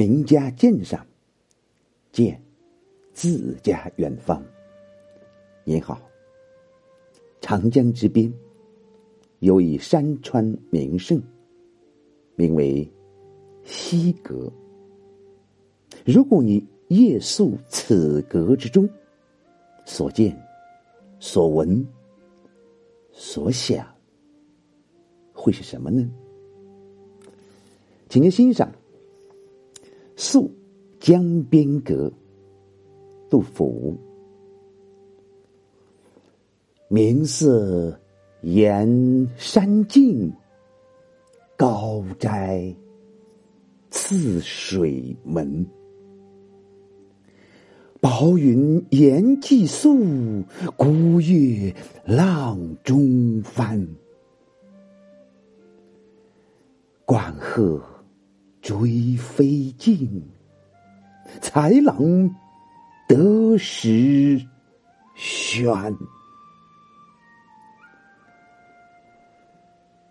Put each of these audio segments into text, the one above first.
名家鉴赏，见自家远方。您好，长江之边有一山川名胜，名为西阁。如果你夜宿此阁之中，所见、所闻、所想，会是什么呢？请您欣赏。宿江边阁，杜甫。明色沿山径，高斋次水门。薄云沿寄宿，孤月浪中翻。管鹤。追飞尽，才郎得时喧。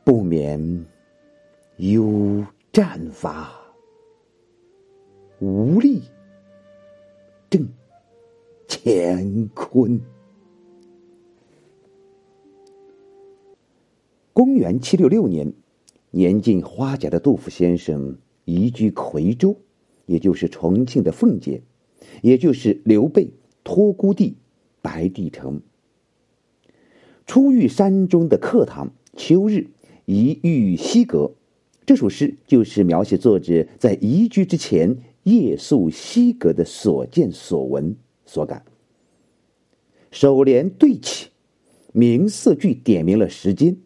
不免忧战伐，无力正乾坤。公元七六六年，年近花甲的杜甫先生。移居夔州，也就是重庆的奉节，也就是刘备托孤地白帝城。初遇山中的客堂，秋日一遇西阁。这首诗就是描写作者在移居之前夜宿西阁的所见所闻所感。首联对起，明色句点明了时间。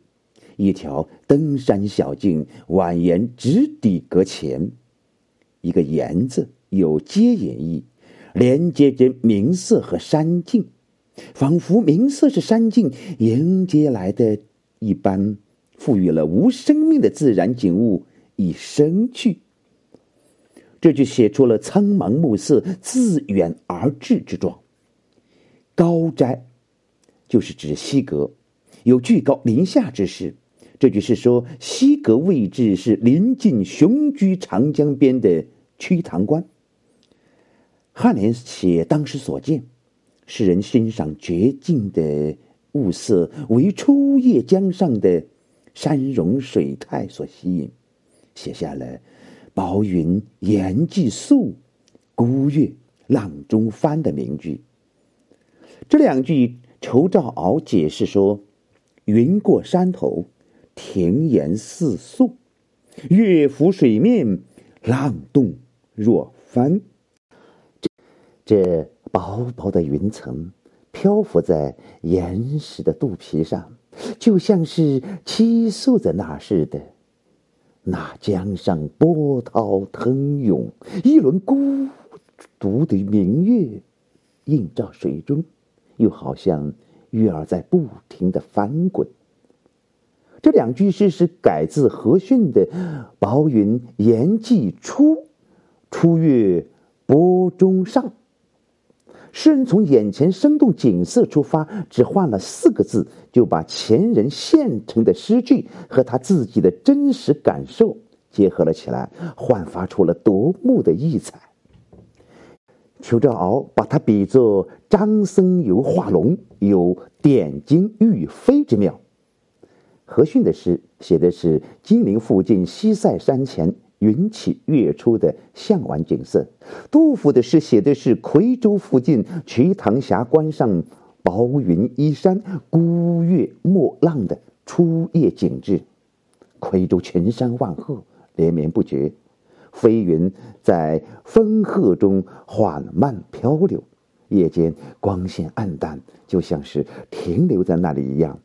一条登山小径蜿蜒直抵阁前，一个“沿”字有接引意，连接着明色和山径，仿佛明色是山径迎接来的一般，赋予了无生命的自然景物以生趣。这就写出了苍茫暮色自远而至之状。高斋，就是指西阁，有居高临下之势。这句是说，西阁位置是临近雄居长江边的瞿塘关。颔联写当时所见，诗人欣赏绝境的物色，为初夜江上的山容水态所吸引，写下了“薄云岩寄宿，孤月浪中翻”的名句。这两句，仇兆鳌解释说：“云过山头。”庭檐似素，月浮水面，浪动若帆。这这薄薄的云层漂浮在岩石的肚皮上，就像是栖宿在那似的。那江上波涛腾涌，一轮孤独的明月映照水中，又好像月儿在不停的翻滚。这两句诗是改自和逊的“薄云沿寄初，初月波中上”。诗人从眼前生动景色出发，只换了四个字，就把前人现成的诗句和他自己的真实感受结合了起来，焕发出了夺目的异彩。裘兆鳌把他比作张僧繇画龙，有点睛欲飞之妙。何逊的诗写的是金陵附近西塞山前云起月出的向晚景色，杜甫的诗写的是夔州附近瞿塘峡关上薄云依山、孤月没浪的初夜景致。夔州群山万壑连绵不绝，飞云在风鹤中缓慢漂流，夜间光线暗淡，就像是停留在那里一样。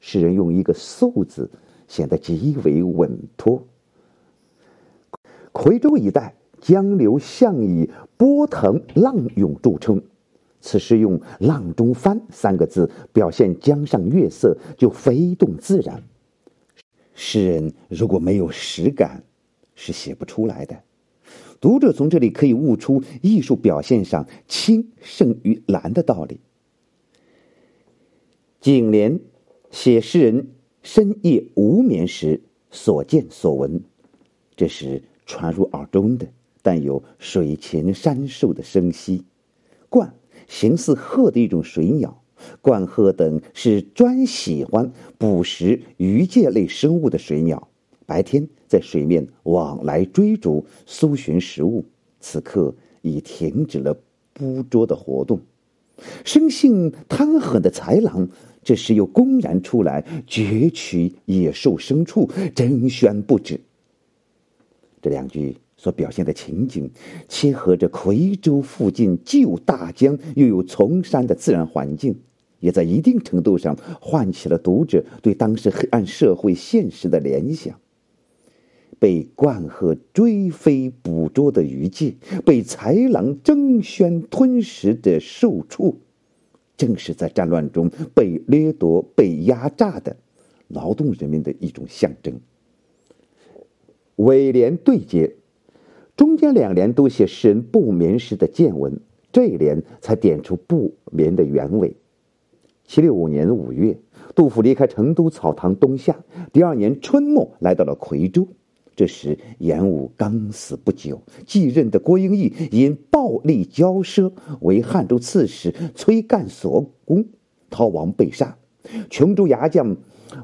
诗人用一个“素”字，显得极为稳妥。夔州一带江流向以波腾浪涌著称，此诗用“浪中翻”三个字表现江上月色，就飞动自然。诗人如果没有实感，是写不出来的。读者从这里可以悟出艺术表现上青胜于蓝的道理。颈联。写诗人深夜无眠时所见所闻，这是传入耳中的，但有水禽山兽的声息。鹳形似鹤的一种水鸟，鹳鹤等是专喜欢捕食鱼介类生物的水鸟，白天在水面往来追逐，搜寻食物。此刻已停止了捕捉的活动。生性贪狠的豺狼，这时又公然出来攫取野兽牲畜，争喧不止。这两句所表现的情景，切合着夔州附近既有大江又有丛山的自然环境，也在一定程度上唤起了读者对当时黑暗社会现实的联想。被鹳鹤追飞捕捉的鱼介，被豺狼争喧吞食的兽畜，正是在战乱中被掠夺、被压榨的劳动人民的一种象征。尾联对接，中间两联都写诗人不眠时的见闻，这一联才点出不眠的原委。七六五年五月，杜甫离开成都草堂东下，第二年春末来到了夔州。这时，严武刚死不久，继任的郭英义因暴力骄奢，为汉州刺史崔干所攻，逃亡被杀。琼州牙将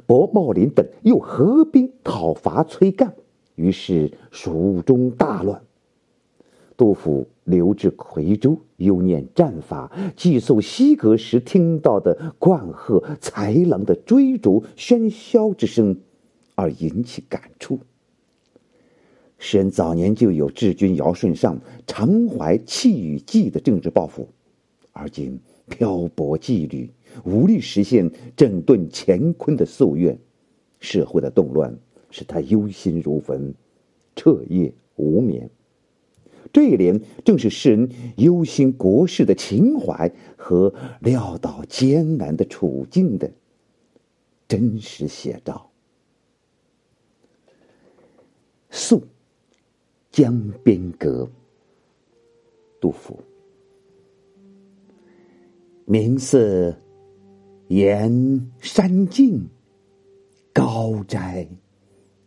薄茂林等又合兵讨伐崔干，于是蜀中大乱。杜甫留至夔州，又念战法，寄宿西阁时听到的鹳鹤、豺狼的追逐喧嚣之声，而引起感触。诗人早年就有治军尧舜上、常怀气与计的政治抱负，而今漂泊羁旅，无力实现整顿乾坤的夙愿，社会的动乱使他忧心如焚，彻夜无眠。这一联正是诗人忧心国事的情怀和料到艰难的处境的真实写照。宿。江边阁，杜甫。明色沿山径，高斋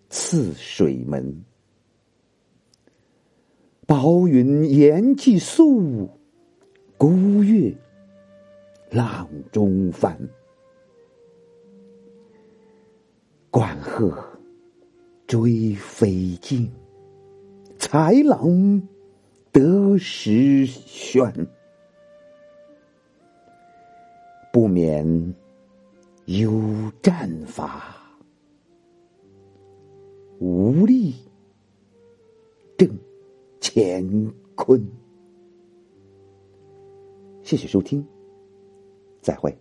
次水门。薄云岩寄宿，孤月浪中翻。鹳鹤追飞尽。豺狼得时喧，不免有战法，无力正乾坤。谢谢收听，再会。